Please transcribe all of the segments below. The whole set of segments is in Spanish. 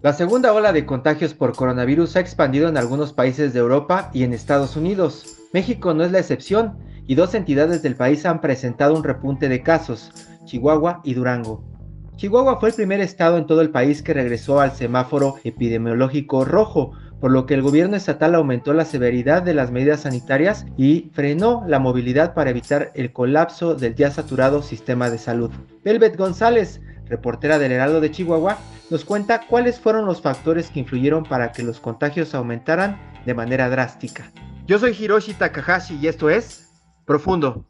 La segunda ola de contagios por coronavirus ha expandido en algunos países de Europa y en Estados Unidos. México no es la excepción y dos entidades del país han presentado un repunte de casos, Chihuahua y Durango. Chihuahua fue el primer estado en todo el país que regresó al semáforo epidemiológico rojo, por lo que el gobierno estatal aumentó la severidad de las medidas sanitarias y frenó la movilidad para evitar el colapso del ya saturado sistema de salud. Velvet González, reportera del Heraldo de Chihuahua, nos cuenta cuáles fueron los factores que influyeron para que los contagios aumentaran de manera drástica. Yo soy Hiroshi Takahashi y esto es profundo.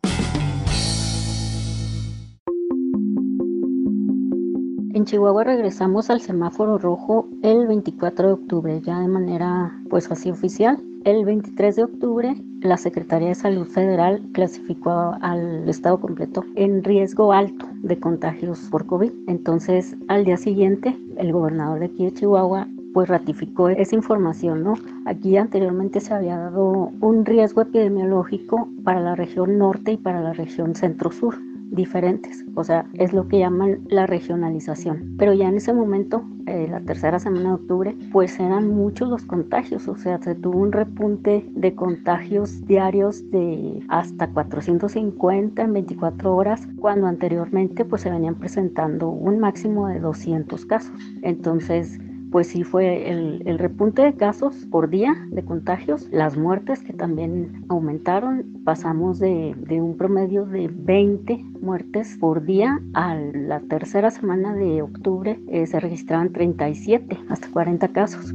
En Chihuahua regresamos al semáforo rojo el 24 de octubre, ya de manera pues así oficial. El 23 de octubre la Secretaría de Salud Federal clasificó al estado completo en riesgo alto de contagios por COVID. Entonces, al día siguiente, el gobernador de aquí de Chihuahua pues ratificó esa información, ¿no? Aquí anteriormente se había dado un riesgo epidemiológico para la región norte y para la región centro-sur diferentes, o sea, es lo que llaman la regionalización. Pero ya en ese momento, eh, la tercera semana de octubre, pues eran muchos los contagios, o sea, se tuvo un repunte de contagios diarios de hasta 450 en 24 horas, cuando anteriormente pues se venían presentando un máximo de 200 casos. Entonces, pues sí fue el, repunte de casos por día de contagios, las muertes que también aumentaron, pasamos de, un promedio de 20 muertes por día a la tercera semana de octubre eh, se registraban 37, hasta 40 casos.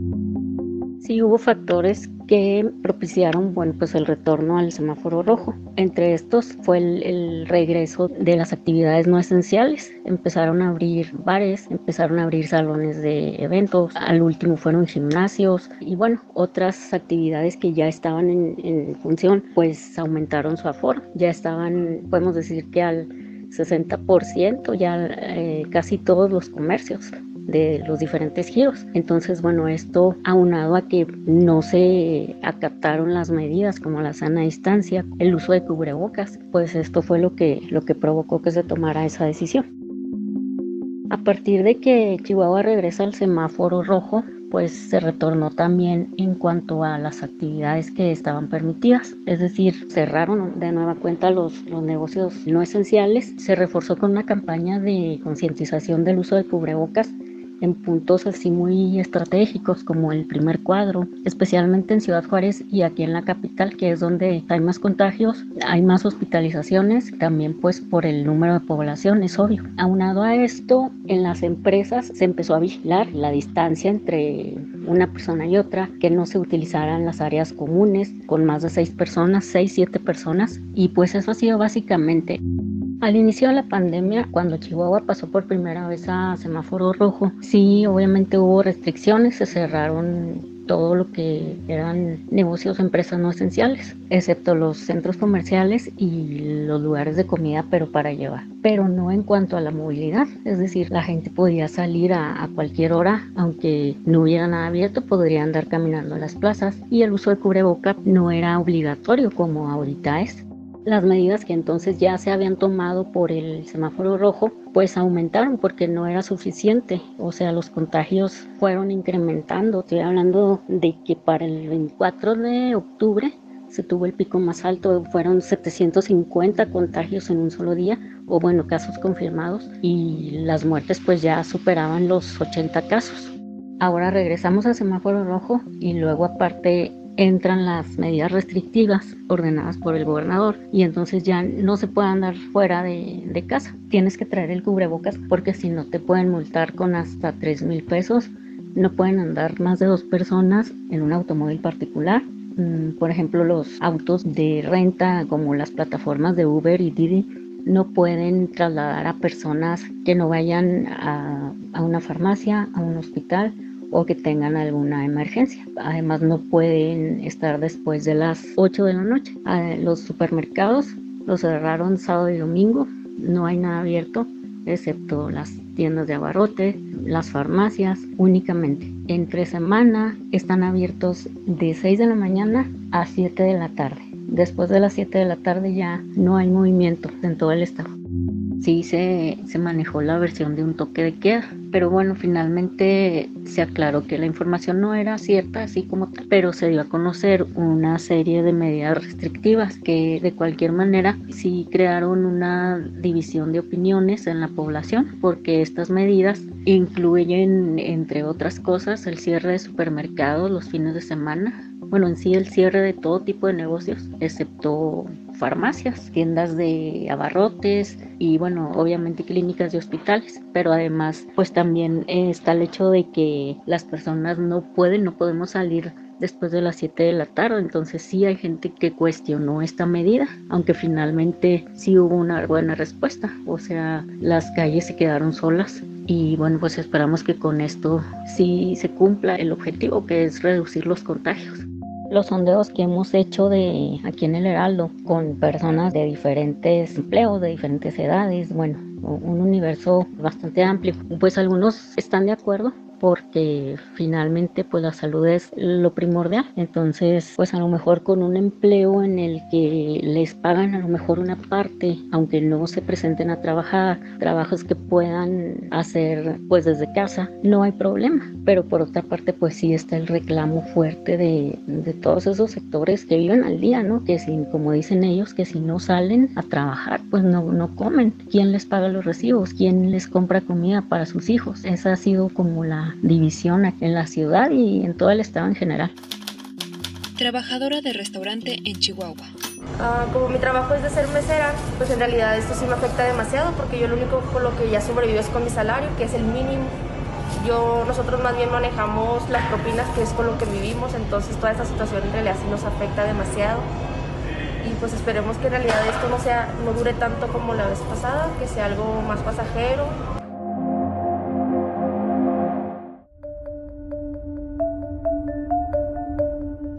Sí hubo factores que propiciaron bueno, pues el retorno al semáforo rojo. Entre estos fue el, regreso de las actividades no esenciales. Empezaron a abrir bares, empezaron a abrir salones de eventos, al último fueron gimnasios y bueno, otras actividades que ya estaban en, función pues aumentaron su aforo. Ya estaban, podemos decir que al 60% ya eh, casi todos los comercios de los diferentes giros. Entonces, bueno, esto aunado a que no se acataron las medidas como la sana distancia, el uso de cubrebocas, pues esto fue lo que, lo que provocó que se tomara esa decisión. A partir de que Chihuahua regresa al semáforo rojo, pues se retornó también en cuanto a las actividades que estaban permitidas, es decir, cerraron de nueva cuenta los, los negocios no esenciales, se reforzó con una campaña de concientización del uso de cubrebocas en puntos así muy estratégicos como el primer cuadro, especialmente en Ciudad Juárez y aquí en la capital, que es donde hay más contagios, hay más hospitalizaciones, también pues por el número de población, es obvio. Aunado a esto, en las empresas se empezó a vigilar la distancia entre una persona y otra, que no se utilizaran las áreas comunes con más de seis personas, seis, siete personas, y pues eso ha sido básicamente al inicio de la pandemia, cuando Chihuahua pasó por primera vez a semáforo rojo, sí, obviamente hubo restricciones, se cerraron todo lo que eran negocios, empresas no esenciales, excepto los centros comerciales y los lugares de comida, pero para llevar. Pero no en cuanto a la movilidad, es decir, la gente podía salir a, a cualquier hora, aunque no hubiera nada abierto, podría andar caminando en las plazas y el uso de cubreboca no era obligatorio como ahorita es. Las medidas que entonces ya se habían tomado por el semáforo rojo, pues aumentaron porque no era suficiente. O sea, los contagios fueron incrementando. Estoy hablando de que para el 24 de octubre se tuvo el pico más alto, fueron 750 contagios en un solo día, o bueno, casos confirmados, y las muertes pues ya superaban los 80 casos. Ahora regresamos al semáforo rojo y luego aparte entran las medidas restrictivas ordenadas por el gobernador y entonces ya no se puede andar fuera de, casa. Tienes que traer el cubrebocas porque si no te pueden multar con hasta 3 mil pesos. No pueden andar más de dos personas en un automóvil particular Mm, por ejemplo, los autos de renta como las plataformas de Uber y Didi no pueden trasladar a personas que no vayan a, una farmacia, a un hospital o que tengan alguna emergencia. Además no pueden estar después de las 8 de la noche. Ah, los supermercados los cerraron sábado y domingo, no hay nada abierto excepto las tiendas de abarrote, las farmacias únicamente. Entre semana están abiertos de 6 de la mañana a 7 de la tarde. Después de las 7 de la tarde ya no hay movimiento en todo el estado sí se, se manejó la versión de un toque de queda, pero bueno, finalmente se aclaró que la información no era cierta, así como tal, pero se dio a conocer una serie de medidas restrictivas que de cualquier manera sí crearon una división de opiniones en la población, porque estas medidas incluyen, entre otras cosas, el cierre de supermercados los fines de semana, bueno, en sí el cierre de todo tipo de negocios, excepto farmacias, tiendas de abarrotes y bueno, obviamente clínicas de hospitales, pero además pues también está el hecho de que las personas no pueden, no podemos salir después de las 7 de la tarde, entonces sí hay gente que cuestionó esta medida, aunque finalmente sí hubo una buena respuesta, o sea, las calles se quedaron solas. Y bueno, pues esperamos que con esto sí se cumpla el objetivo que es reducir los contagios los sondeos que hemos hecho de aquí en el Heraldo con personas de diferentes empleos, de diferentes edades, bueno, un universo bastante amplio. Pues algunos están de acuerdo, porque finalmente pues la salud es lo primordial. Entonces pues a lo mejor con un empleo en el que les pagan a lo mejor una parte, aunque no se presenten a trabajar, trabajos que puedan hacer pues desde casa, no hay problema. Pero por otra parte pues sí está el reclamo fuerte de, de todos esos sectores que viven al día, ¿no? Que sin, como dicen ellos, que si no salen a trabajar pues no, no comen. ¿Quién les paga los recibos? ¿Quién les compra comida para sus hijos? Esa ha sido como la división aquí en la ciudad y en todo el estado en general. Trabajadora de restaurante en Chihuahua. Ah, como mi trabajo es de ser mesera, pues en realidad esto sí me afecta demasiado porque yo lo único con lo que ya sobrevivo es con mi salario, que es el mínimo. Yo, nosotros más bien manejamos las propinas, que es con lo que vivimos, entonces toda esta situación en realidad sí nos afecta demasiado. Y pues esperemos que en realidad esto no, sea, no dure tanto como la vez pasada, que sea algo más pasajero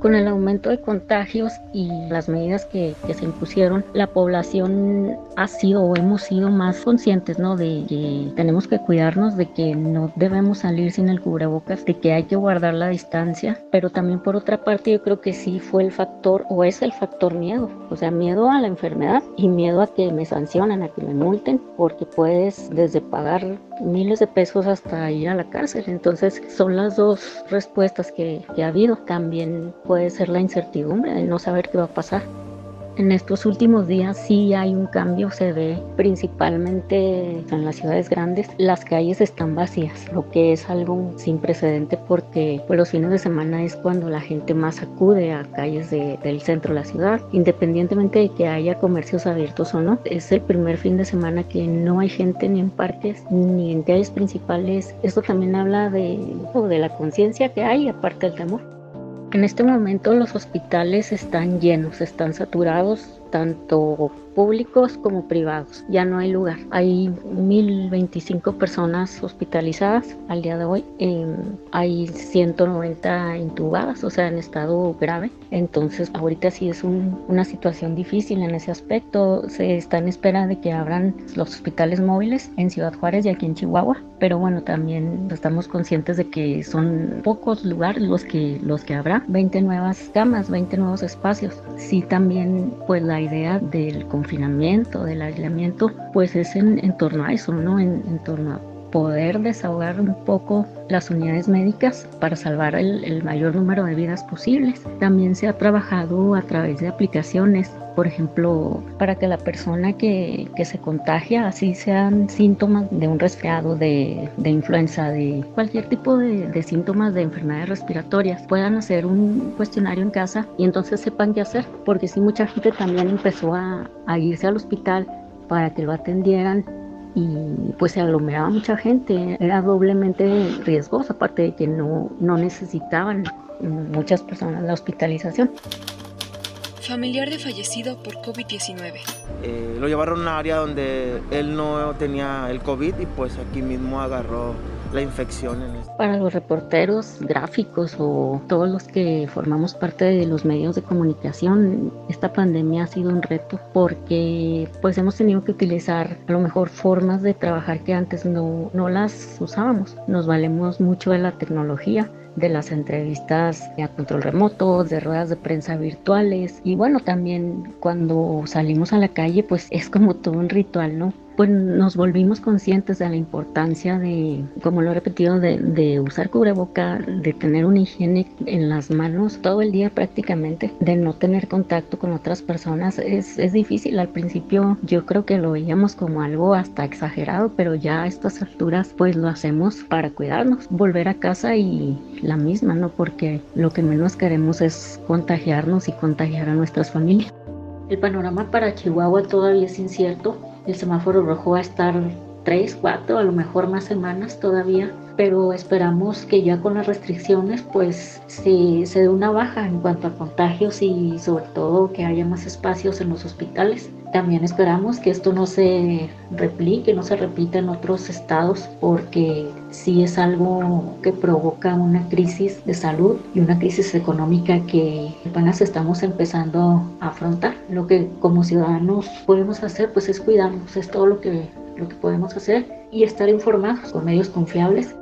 Con el aumento de contagios y las medidas que, se impusieron, la población ha sido o hemos sido más conscientes, ¿no? De que tenemos que cuidarnos, de que no debemos salir sin el cubrebocas, de que hay que guardar la distancia, pero también por otra parte yo creo que sí fue el factor o es el factor miedo, o sea, miedo a la enfermedad y miedo a que me sancionen, a que me multen, porque puedes desde pagar miles de pesos hasta ir a la cárcel. Entonces son las dos respuestas que, que ha habido. También puede ser la incertidumbre de no saber qué va a pasar. En estos últimos días sí hay un cambio, se ve principalmente en las ciudades grandes, las calles están vacías, lo que es algo sin precedente porque pues, los fines de semana es cuando la gente más acude a calles del centro de la ciudad, independientemente de que haya comercios abiertos o no. Es el primer fin de semana que no hay gente ni en parques ni en calles principales. Esto también habla de, de la conciencia que hay, aparte del temor. En este momento los hospitales están llenos, están saturados, tanto públicos como privados. Ya no hay lugar. Hay 1.025 personas hospitalizadas al día de hoy. Em, hay 190 intubadas, o sea, en estado grave. Entonces, ahorita sí es una situación difícil en ese aspecto. Se está en espera de que abran los hospitales móviles en Ciudad Juárez y aquí en Chihuahua. Pero bueno, también estamos conscientes de que son pocos lugares los que, los que habrá. 20 nuevas camas, 20 nuevos espacios. Sí, también, pues la idea del confinamiento, del aislamiento, pues es en, torno a eso, ¿no? En, en, torno a poder desahogar un poco las unidades médicas para salvar el, mayor número de vidas posibles. También se ha trabajado a través de aplicaciones, por ejemplo, para que la persona que, que se contagia, así sean síntomas de un resfriado, de, de influenza, de cualquier tipo de, de, síntomas de enfermedades respiratorias, puedan hacer un cuestionario en casa y entonces sepan qué hacer, porque sí mucha gente también empezó a, a irse al hospital para que lo atendieran y pues se aglomeraba mucha gente, era doblemente riesgoso, aparte de que no, no necesitaban muchas personas la hospitalización. Familiar de fallecido por COVID-19. Eh, lo llevaron a un área donde él no tenía el COVID y pues aquí mismo agarró la infección. En Para los reporteros gráficos o todos los que formamos parte de los medios de comunicación, esta pandemia ha sido un reto porque pues hemos tenido que utilizar a lo mejor formas de trabajar que antes no, no las usábamos. Nos valemos mucho de la tecnología de las entrevistas a control remoto, de ruedas de prensa virtuales y bueno, también cuando salimos a la calle pues es como todo un ritual, ¿no? Pues nos volvimos conscientes de la importancia de, como lo he repetido, de, usar cubreboca, de tener una higiene en las manos todo el día prácticamente, de no tener contacto con otras personas. Es, es difícil al principio, yo creo que lo veíamos como algo hasta exagerado, pero ya a estas alturas pues lo hacemos para cuidarnos, volver a casa y la misma, ¿no? Porque lo que menos queremos es contagiarnos y contagiar a nuestras familias. El panorama para Chihuahua todavía es incierto el semáforo rojo va a estar tres, cuatro, a lo mejor más semanas todavía, pero esperamos que ya con las restricciones pues se, se dé una baja en cuanto a contagios y sobre todo que haya más espacios en los hospitales. También esperamos que esto no se replique, no se repita en otros estados, porque sí es algo que provoca una crisis de salud y una crisis económica que apenas estamos empezando a afrontar. Lo que como ciudadanos podemos hacer pues es cuidarnos, es todo lo que, lo que podemos hacer y estar informados con medios confiables.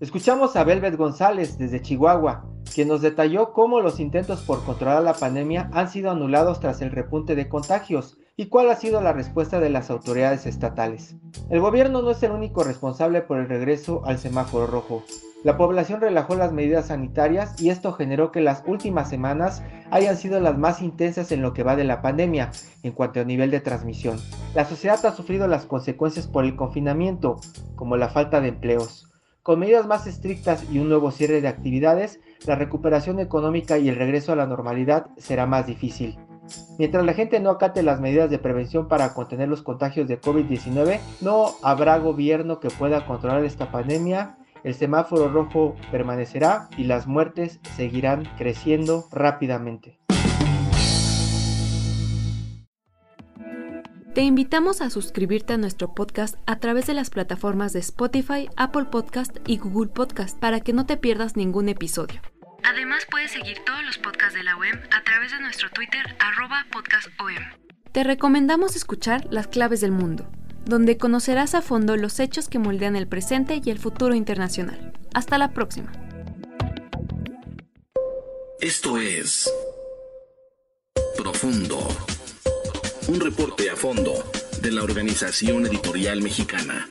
Escuchamos a Velvet González desde Chihuahua, quien nos detalló cómo los intentos por controlar la pandemia han sido anulados tras el repunte de contagios y cuál ha sido la respuesta de las autoridades estatales. El gobierno no es el único responsable por el regreso al semáforo rojo. La población relajó las medidas sanitarias y esto generó que las últimas semanas hayan sido las más intensas en lo que va de la pandemia en cuanto a nivel de transmisión. La sociedad ha sufrido las consecuencias por el confinamiento, como la falta de empleos, con medidas más estrictas y un nuevo cierre de actividades, la recuperación económica y el regreso a la normalidad será más difícil. Mientras la gente no acate las medidas de prevención para contener los contagios de COVID-19, no habrá gobierno que pueda controlar esta pandemia, el semáforo rojo permanecerá y las muertes seguirán creciendo rápidamente. Te invitamos a suscribirte a nuestro podcast a través de las plataformas de Spotify, Apple Podcast y Google Podcast para que no te pierdas ningún episodio. Además puedes seguir todos los podcasts de la OEM a través de nuestro Twitter arroba podcastom. Te recomendamos escuchar Las Claves del Mundo, donde conocerás a fondo los hechos que moldean el presente y el futuro internacional. Hasta la próxima. Esto es Profundo Un reporte a fondo de la Organización Editorial Mexicana.